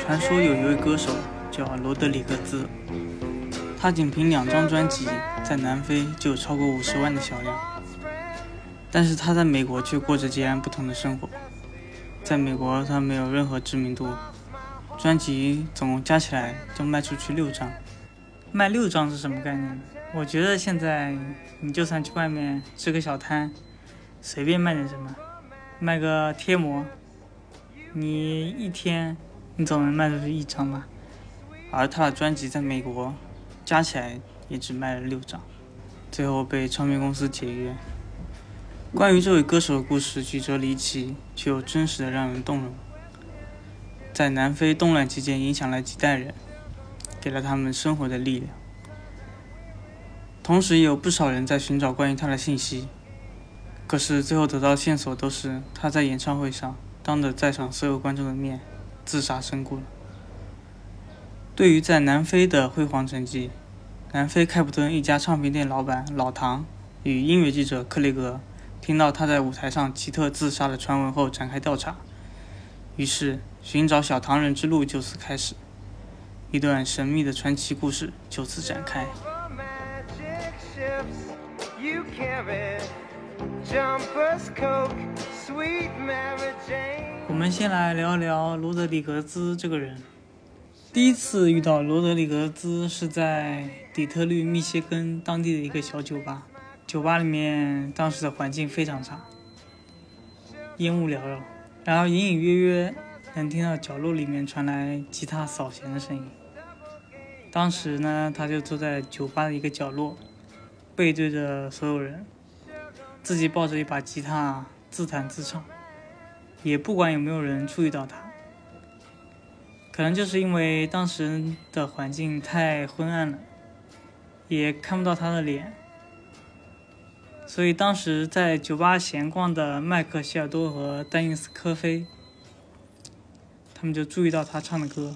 传说有一位歌手叫罗德里格兹，他仅凭两张专辑在南非就有超过五十万的销量，但是他在美国却过着截然不同的生活。在美国，他没有任何知名度，专辑总共加起来就卖出去六张。卖六张是什么概念？我觉得现在你就算去外面支个小摊，随便卖点什么，卖个贴膜，你一天你总能卖出去一张吧。而他的专辑在美国加起来也只卖了六张，最后被唱片公司解约。关于这位歌手的故事曲折离奇，却又真实的让人动容。在南非动乱期间，影响了几代人，给了他们生活的力量。同时，也有不少人在寻找关于他的信息，可是最后得到线索都是他在演唱会上当着在场所有观众的面自杀身故了。对于在南非的辉煌成绩，南非开普敦一家唱片店老板老唐与音乐记者克雷格听到他在舞台上奇特自杀的传闻后展开调查，于是寻找小唐人之路就此开始，一段神秘的传奇故事就此展开。我们先来聊一聊罗德里格兹这个人。第一次遇到罗德里格兹是在底特律、密歇根当地的一个小酒吧，酒吧里面当时的环境非常差，烟雾缭绕，然后隐隐约约能听到角落里面传来吉他扫弦的声音。当时呢，他就坐在酒吧的一个角落，背对着所有人，自己抱着一把吉他自弹自唱。也不管有没有人注意到他，可能就是因为当时的环境太昏暗了，也看不到他的脸，所以当时在酒吧闲逛的麦克希尔多和丹尼斯科菲，他们就注意到他唱的歌。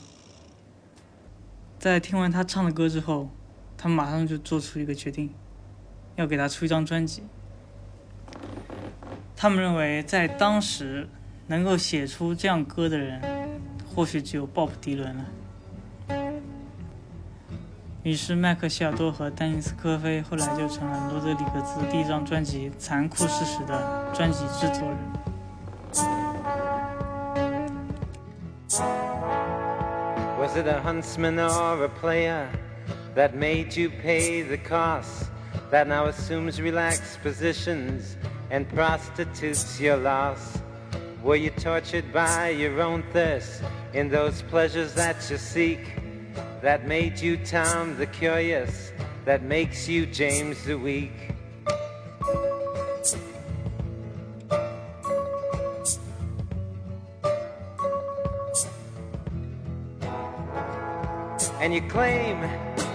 在听完他唱的歌之后，他们马上就做出一个决定，要给他出一张专辑。他们认为，在当时能够写出这样歌的人，或许只有鲍勃迪伦了。于是，麦克希尔多和丹尼斯科菲后来就成了罗德里格兹第一张专辑《残酷事实》的专辑制作人。That now assumes relaxed positions and prostitutes your loss? Were you tortured by your own thirst in those pleasures that you seek? That made you Tom the Curious, that makes you James the Weak? and you claim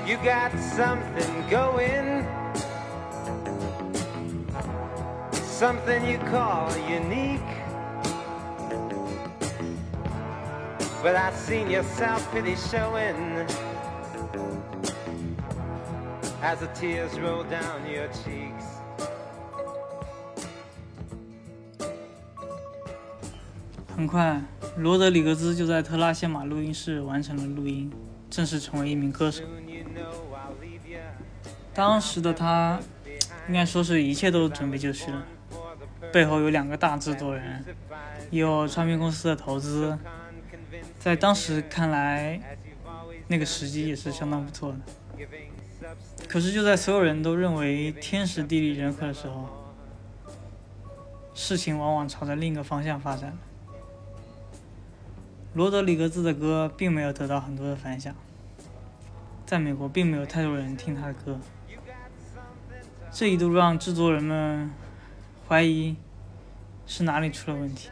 you got something going, something you call unique. But I've seen your self pity showing as the tears roll down your cheeks. 很快，罗德里格兹就在特拉谢马录音室完成了录音，正式成为一名歌手。当时的他，应该说是一切都准备就绪了，背后有两个大制作人，有唱片公司的投资，在当时看来，那个时机也是相当不错的。可是就在所有人都认为天时地利人和的时候，事情往往朝着另一个方向发展。罗德里格兹的歌并没有得到很多的反响，在美国并没有太多人听他的歌，这一度让制作人们怀疑是哪里出了问题。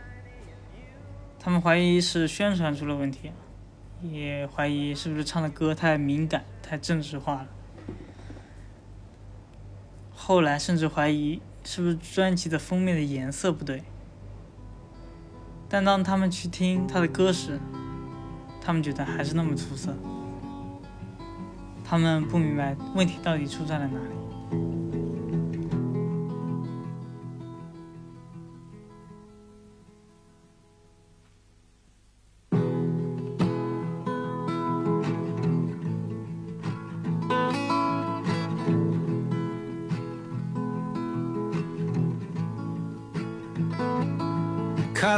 他们怀疑是宣传出了问题，也怀疑是不是唱的歌太敏感、太政治化了。后来甚至怀疑是不是专辑的封面的颜色不对。但当他们去听他的歌时，他们觉得还是那么出色。他们不明白问题到底出在了哪里。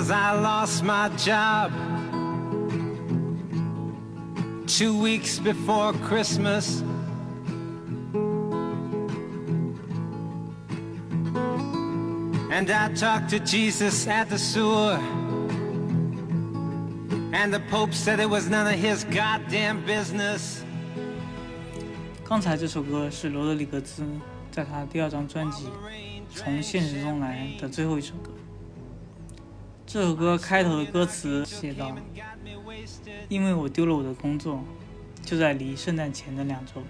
Cause I lost my job two weeks before Christmas. And I talked to Jesus at the sewer. And the Pope said it was none of his goddamn business. 刚才这首歌是罗德里格兹在他第二张专辑《从现实中来》的最后一首歌。 这首歌开头的歌词写道：“因为我丢了我的工作，就在离圣诞前的两周。”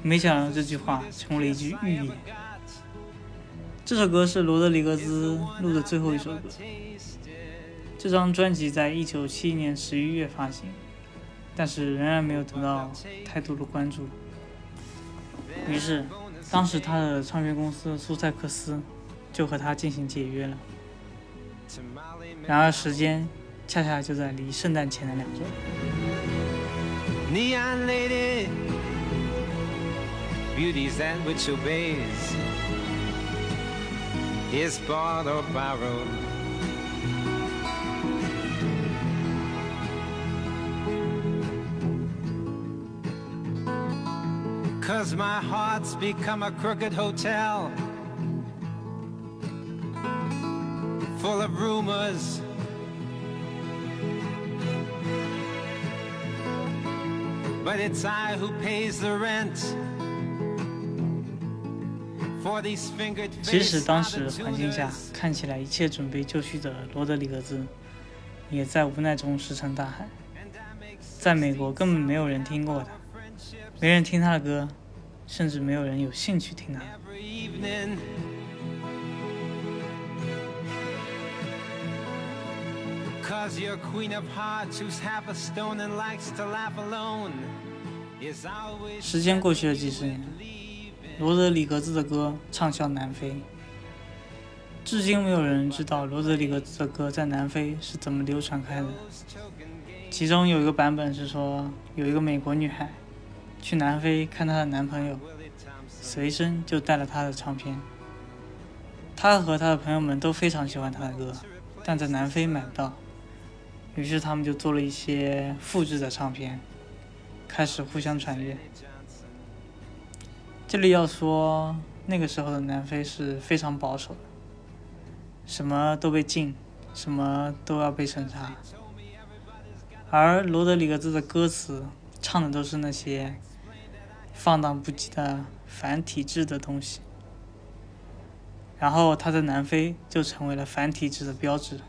没想到这句话成为了一句预言。这首歌是罗德里格兹录的最后一首歌。这张专辑在一九七一年十一月发行，但是仍然没有得到太多的关注。于是，当时他的唱片公司苏塞克斯就和他进行解约了。然而，时间恰恰就在离圣诞前的两周。Neon lady, beauty's that which obeys, is bought or borrowed. Cause my heart's become a crooked hotel full of rumors. But it's i who pays the rent 即使当时环境下看起来一切准备就绪的罗德里格兹也在无奈中石沉大海。在美国根本没有人听过他没人听他的歌甚至没有人有兴趣听他 Cause your queen of hearts，half a stone and likes to laugh alone, 时间过去了几十年，罗德里格兹的歌畅销南非。至今没有人知道罗德里格兹的歌在南非是怎么流传开的。其中有一个版本是说，有一个美国女孩去南非看她的男朋友，随身就带了他的唱片。她和她的朋友们都非常喜欢他的歌，但在南非买不到，于是他们就做了一些复制的唱片，开始互相传阅。这里要说，那个时候的南非是非常保守的，什么都被禁，什么都要被审查。而罗德里格兹的歌词唱的都是那些放荡不羁的反体制的东西，然后他在南非就成为了反体制的标志。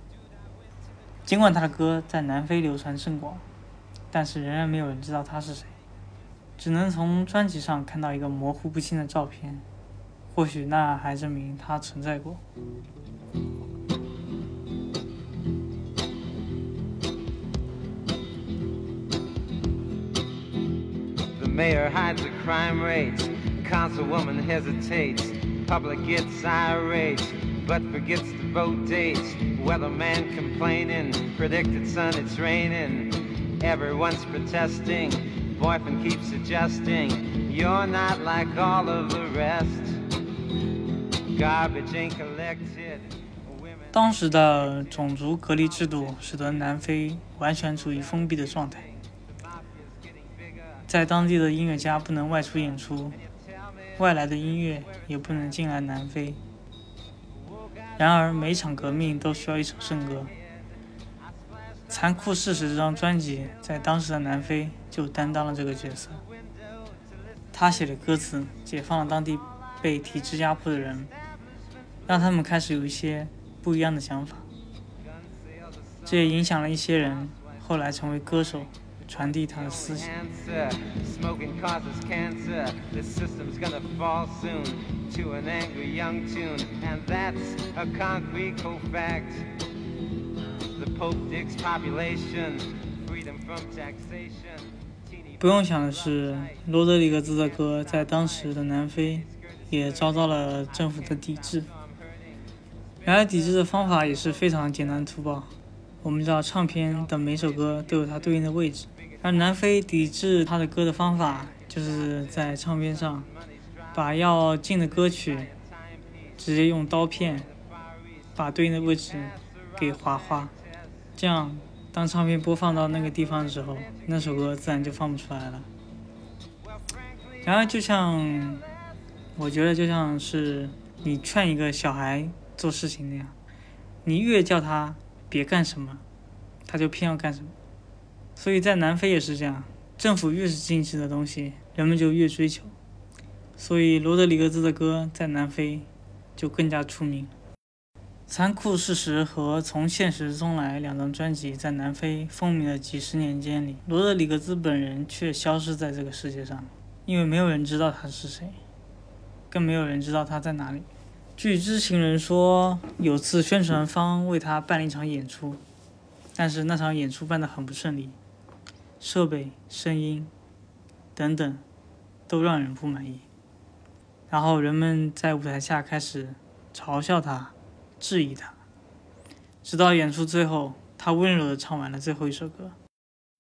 尽管他的歌在南非流传甚广，但是仍然没有人知道他是谁，只能从专辑上看到一个模糊不清的照片，或许那还证明他存在过。The mayor hides the crime rates. Councilwoman hesitates. Public gets irate, but forgets to vote dates. Weatherman complaining. Predicted sun, it's raining. Everyone's protesting. Boyfriend keeps suggesting you're not like all of the rest. Garbage ain't collected. 当时的种族隔离制度使得南非完全处于封闭的状态，在当地的音乐家不能外出演出，外来的音乐也不能进来南非。然而，每一场革命都需要一首圣歌。《残酷事实》这张专辑在当时的南非就担当了这个角色。他写的歌词解放了当地被体制压迫的人，让他们开始有一些不一样的想法。这也影响了一些人后来成为歌手，传递他的思想。不用想的是，罗德里格兹的歌在当时的南非也遭到了政府的抵制。然而，抵制的方法也是非常简单粗暴。我们知道，唱片的每首歌都有它对应的位置，而南非抵制他的歌的方法，就是在唱片上把要进的歌曲直接用刀片把对应的位置给划花，这样当唱片播放到那个地方的时候，那首歌自然就放不出来了。然而，就像我觉得就像是你劝一个小孩做事情那样，你越叫他别干什么，他就偏要干什么。所以在南非也是这样，政府越是禁止的东西，人们就越追求。所以罗德里格兹的歌在南非就更加出名。《残酷事实》和《从现实中来》两张专辑在南非风靡了几十年间里，罗德里格兹本人却消失在这个世界上，因为没有人知道他是谁，更没有人知道他在哪里。据知情人说，有次宣传方为他办了一场演出，但是那场演出办得很不顺利，设备、声音等等都让人不满意。然后人们在舞台下开始嘲笑他。质疑他，直到演出最后，他温柔地唱完了最后一首歌。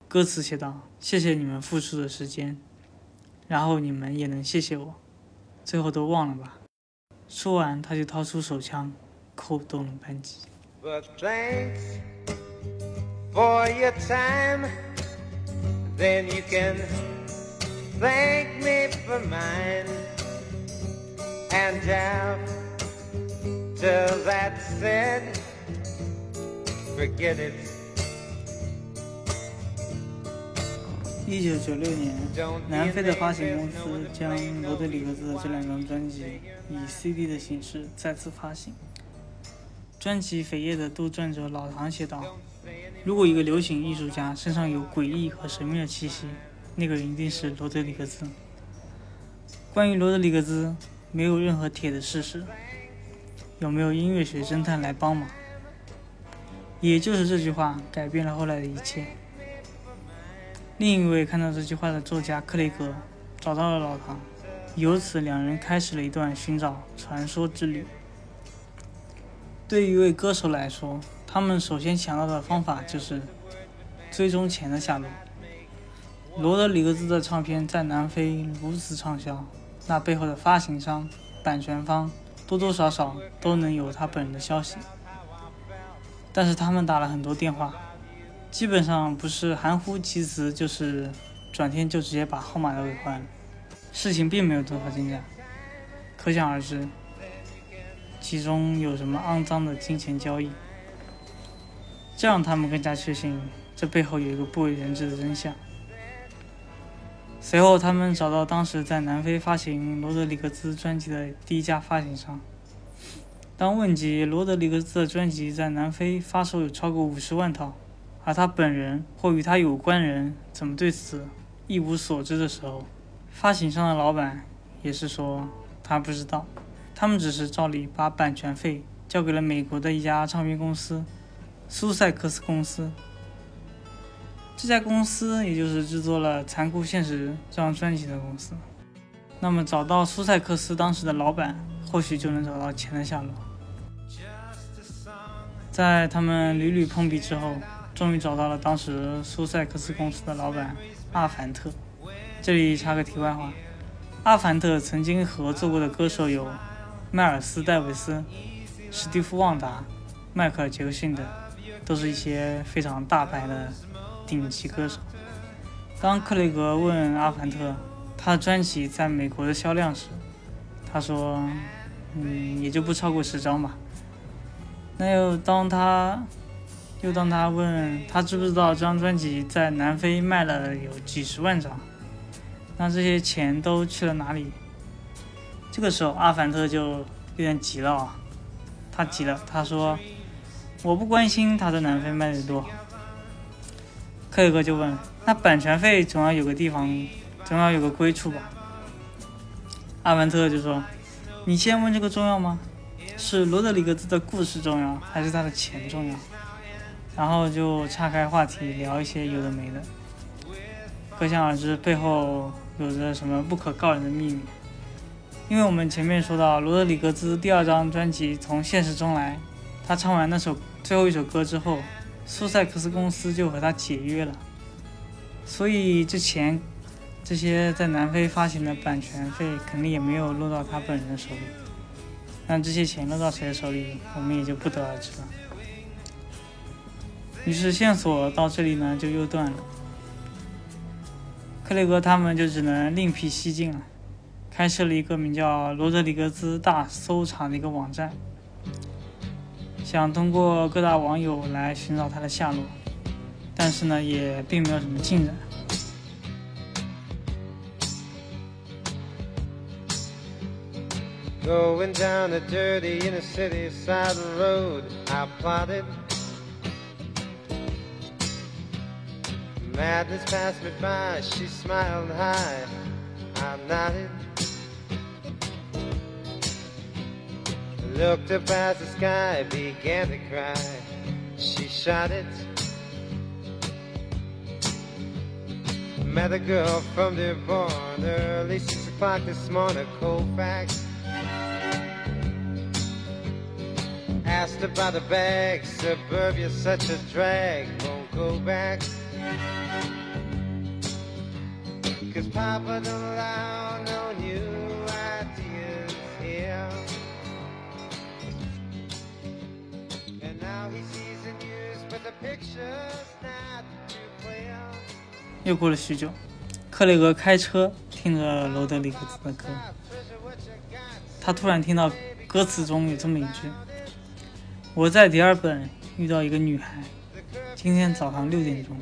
歌词写道：“谢谢你们付出的时间，然后你们也能谢谢我，最后都忘了吧。”说完，他就掏出手枪，扣动了扳机。But thanks for your time. Then you can thank me for mine. And after that's said, forget it. 一九九六年，南非的发行公司将罗德里格斯的这两张专辑以 CD 的形式再次发行。专辑扉页的杜撰者老唐写道：“如果一个流行艺术家身上有诡异和神秘的气息，那个人一定是罗德里格兹。”关于罗德里格兹，没有任何铁的事实。有没有音乐学侦探来帮忙？也就是这句话改变了后来的一切。另一位看到这句话的作家克雷格找到了老唐，由此两人开始了一段寻找传说之旅。对于一位歌手来说，他们首先想到的方法就是追踪钱的下落。罗德里格兹的唱片在南非如此畅销，那背后的发行商、版权方多多少少都能有他本人的消息。但是他们打了很多电话，基本上不是含糊其辞，就是转天就直接把号码都给换了。事情并没有多少进展，可想而知，其中有什么肮脏的金钱交易。这让他们更加确信，这背后有一个不为人知的真相。随后，他们找到当时在南非发行罗德里格兹专辑的第一家发行商。当问及罗德里格兹的专辑在南非发售有超过五十万套，而他本人或与他有关人怎么对此一无所知的时候，发行商的老板也是说他不知道，他们只是照例把版权费交给了美国的一家唱片公司——苏塞克斯公司。这家公司也就是制作了《残酷现实》这张专辑的公司。那么找到苏塞克斯当时的老板，或许就能找到钱的下落。在他们屡屡碰壁之后，终于找到了当时苏塞克斯公司的老板阿凡特。这里插个题外话，阿凡特曾经合作过的歌手有迈尔斯·戴维斯、史蒂夫·旺达、迈克尔·杰克逊等，都是一些非常大牌的顶级歌手。当克雷格问阿凡特他的专辑在美国的销量时，他说：“嗯，也就不超过十张吧。”那又当他又当他问他知不知道这张专辑在南非卖了有几十万张，那这些钱都去了哪里？这个时候阿凡特就有点急了啊，他急了，他说：“我不关心他在南非卖的多好。”克里格就问：“那版权费总要有个地方，总要有个归处吧？”阿文特就说：“你先问这个重要吗？是罗德里格兹的故事重要，还是他的钱重要？”然后就岔开话题聊一些有的没的，可想而知背后有着什么不可告人的秘密。因为我们前面说到罗德里格兹第二张专辑《从现实中来》，他唱完那首最后一首歌之后。苏塞克斯公司就和他解约了，所以之前这些在南非发行的版权费肯定也没有落到他本人的手里。但这些钱落到谁的手里，我们也就不得而知了。于是线索到这里呢就又断了，克雷格他们就只能另辟蹊径了，开设了一个名叫罗德里格兹大搜查的一个网站。想通过各大网友来寻找他的下落，但是呢，也并没有什么进展。Going down a dirty inner city side road, I plotted. Madness passed me by, she smiled high, I nodded. Looked up at the sky, began to cry. She shot it. Met a girl from Dearborn early six o'clock this morning, Colfax. Asked about the bag, suburbia's such a drag, won't go back. Cause Papa don't allow no 又过了许久，克雷格开车听着罗德里格斯的歌，他突然听到歌词中有这么一句：“我在第二本遇到一个女孩，今天早上六点钟。”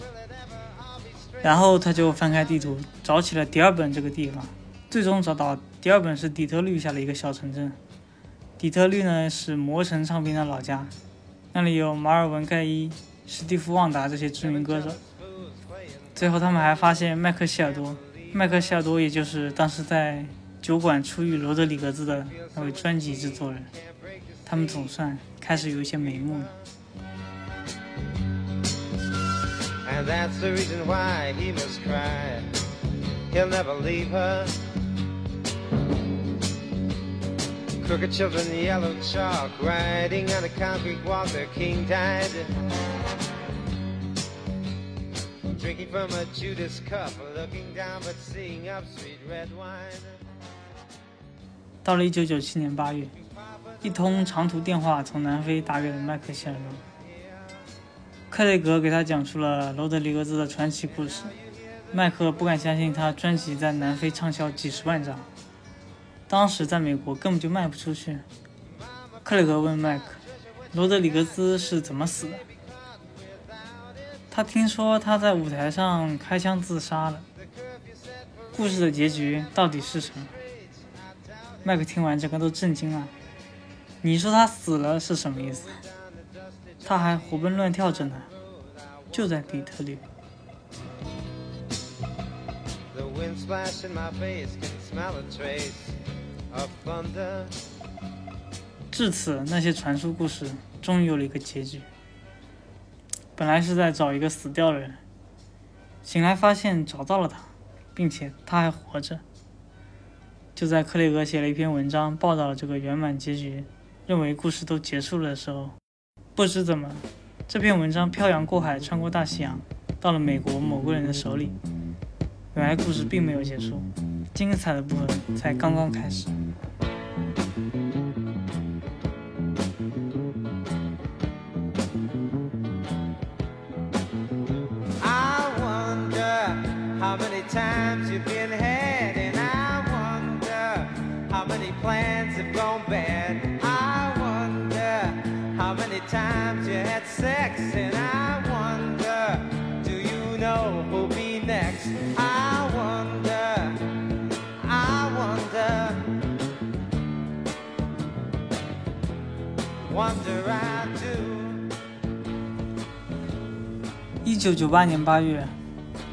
然后他就翻开地图，找起了第二本这个地方，最终找到第二本是底特律下的一个小城镇。底特律呢是魔神唱片的老家。那里有马尔文·盖伊、史蒂夫·旺达这些知名歌手。最后，他们还发现麦克希尔多。麦克希尔多也就是当时在酒馆出狱罗德里格兹的那位专辑制作人。他们总算开始有一些眉目了。Crooked children, yellow chalk, riding on a concrete walk, their king died. Drinking from a Judas cup, looking down but seeing up sweet red wine. 到了一九九七年八月，一通长途电话从南非打给了麦克希尔多。克雷格给他讲述了罗德里格兹的传奇故事。麦克不敢相信他专辑在南非畅销几十万张。当时在美国根本就卖不出去。克雷格问麦克：“罗德里格斯是怎么死的？”他听说他在舞台上开枪自杀了。故事的结局到底是什么？麦克听完整个都震惊了。你说他死了是什么意思？他还活蹦乱跳着呢，就在底特律。至此，那些传说故事终于有了一个结局。本来是在找一个死掉的人，醒来发现找到了他，并且他还活着。就在克雷格写了一篇文章报道了这个圆满结局，认为故事都结束了的时候，不知怎么，这篇文章漂洋过海，穿过大西洋，到了美国某个人的手里。原来故事并没有结束。精彩的部分才刚刚开始。Wonder I do 一九九八年八月，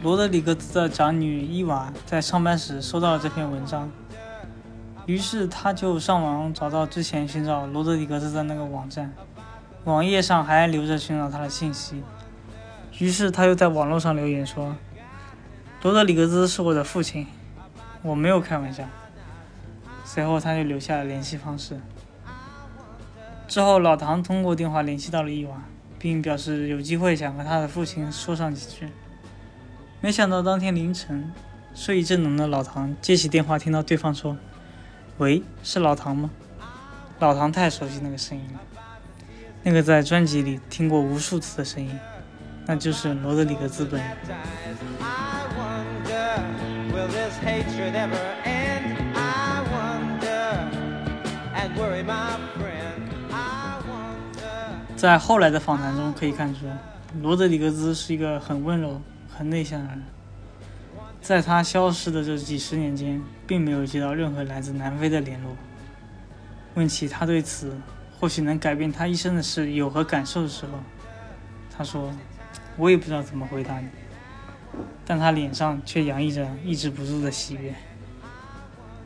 罗德里格兹的长女伊娃在上班时收到了这篇文章，于是她就上网找到之前寻找罗德里格兹的那个网站，网页上还留着寻找他的信息。于是他又在网络上留言说：“罗德里格兹是我的父亲，我没有开玩笑。”随后他就留下了联系方式。之后老唐通过电话联系到了伊娃。并表示有机会想和他的父亲说上几句。没想到当天凌晨，睡意正浓的老唐接起电话，听到对方说：“喂，是老唐吗？”老唐太熟悉那个声音了，那个在专辑里听过无数次的声音，那就是罗德里格兹本人。在后来的访谈中可以看出，罗德里格兹是一个很温柔、很内向的人。在他消失的这几十年间，并没有接到任何来自南非的联络。问起他对此或许能改变他一生的事有何感受的时候，他说：“我也不知道怎么回答你。”但他脸上却洋溢着抑制不住的喜悦。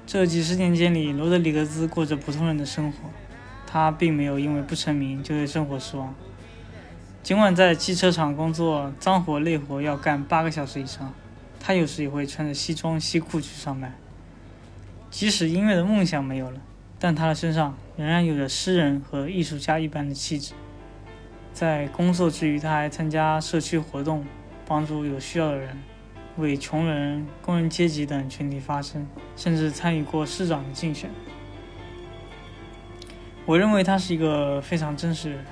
这几十年间里，罗德里格兹过着普通人的生活。他并没有因为不成名就对生活失望。尽管在汽车厂工作，脏活累活要干八个小时以上，他有时也会穿着西装西裤去上班。即使音乐的梦想没有了，但他的身上仍然有着诗人和艺术家一般的气质。在工作之余，他还参加社区活动，帮助有需要的人，为穷人、工人阶级等群体发声，甚至参与过市长的竞选。我认为他是一个非常真实的人，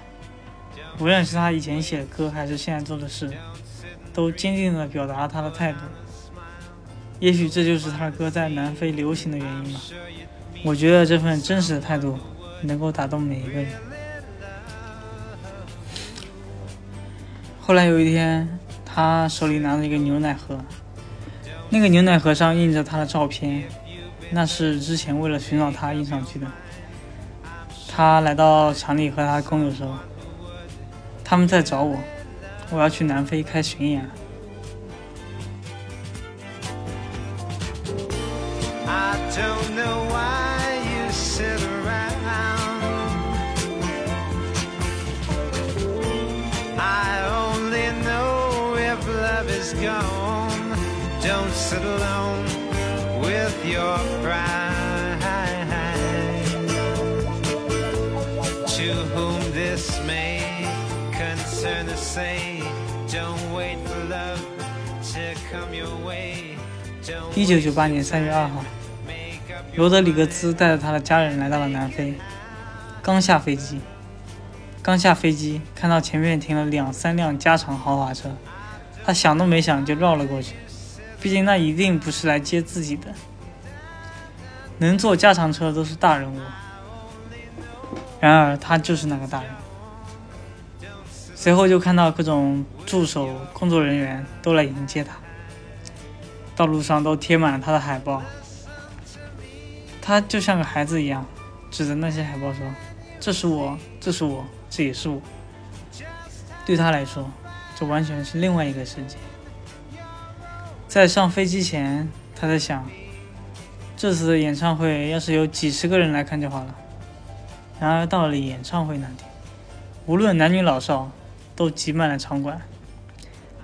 无论是他以前写的歌，还是现在做的事，都坚定地表达了他的态度。也许这就是他的歌在南非流行的原因吧。我觉得这份真实的态度能够打动每一个人。后来有一天，他手里拿着一个牛奶盒，那个牛奶盒上印着他的照片，那是之前为了寻找他印上去的。他来到厂里和他工友说：“他们在找我，我要去南非开巡演。”九九八年三月二号罗德里格兹带着他的家人来到了南非刚下飞机。刚下飞机看到前面停了两三辆加长豪华车他想都没想就绕了过去。毕竟那一定不是来接自己的能坐加长车都是大人物。然而他就是那个大人。随后就看到各种助手、工作人员都来迎接他，道路上都贴满了他的海报。他就像个孩子一样，指着那些海报说：“这是我，这是我，这也是我。”对他来说，这完全是另外一个世界。在上飞机前，他在想：这次的演唱会要是有几十个人来看就好了。然而到了演唱会那天，无论男女老少。都挤满了场馆，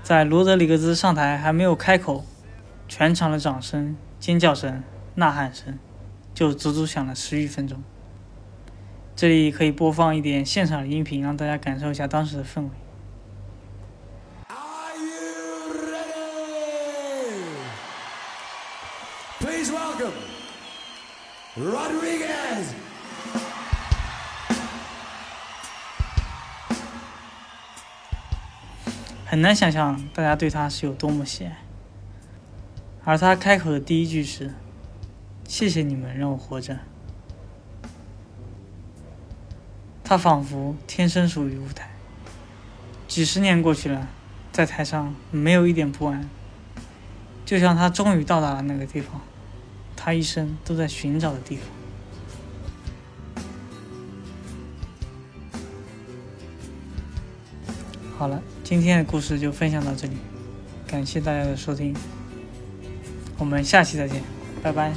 在罗德里格兹上台还没有开口，全场的掌声、尖叫声、呐喊声就足足响了十余分钟。这里可以播放一点现场的音频，让大家感受一下当时的氛围。Please welcome Rodriguez. 很难想象大家对他是有多么喜爱，而他开口的第一句是：“谢谢你们让我活着。”他仿佛天生属于舞台，几十年过去了，在台上没有一点不安，就像他终于到达了那个地方，他一生都在寻找的地方。好了，今天的故事就分享到这里，感谢大家的收听，我们下期再见，拜拜。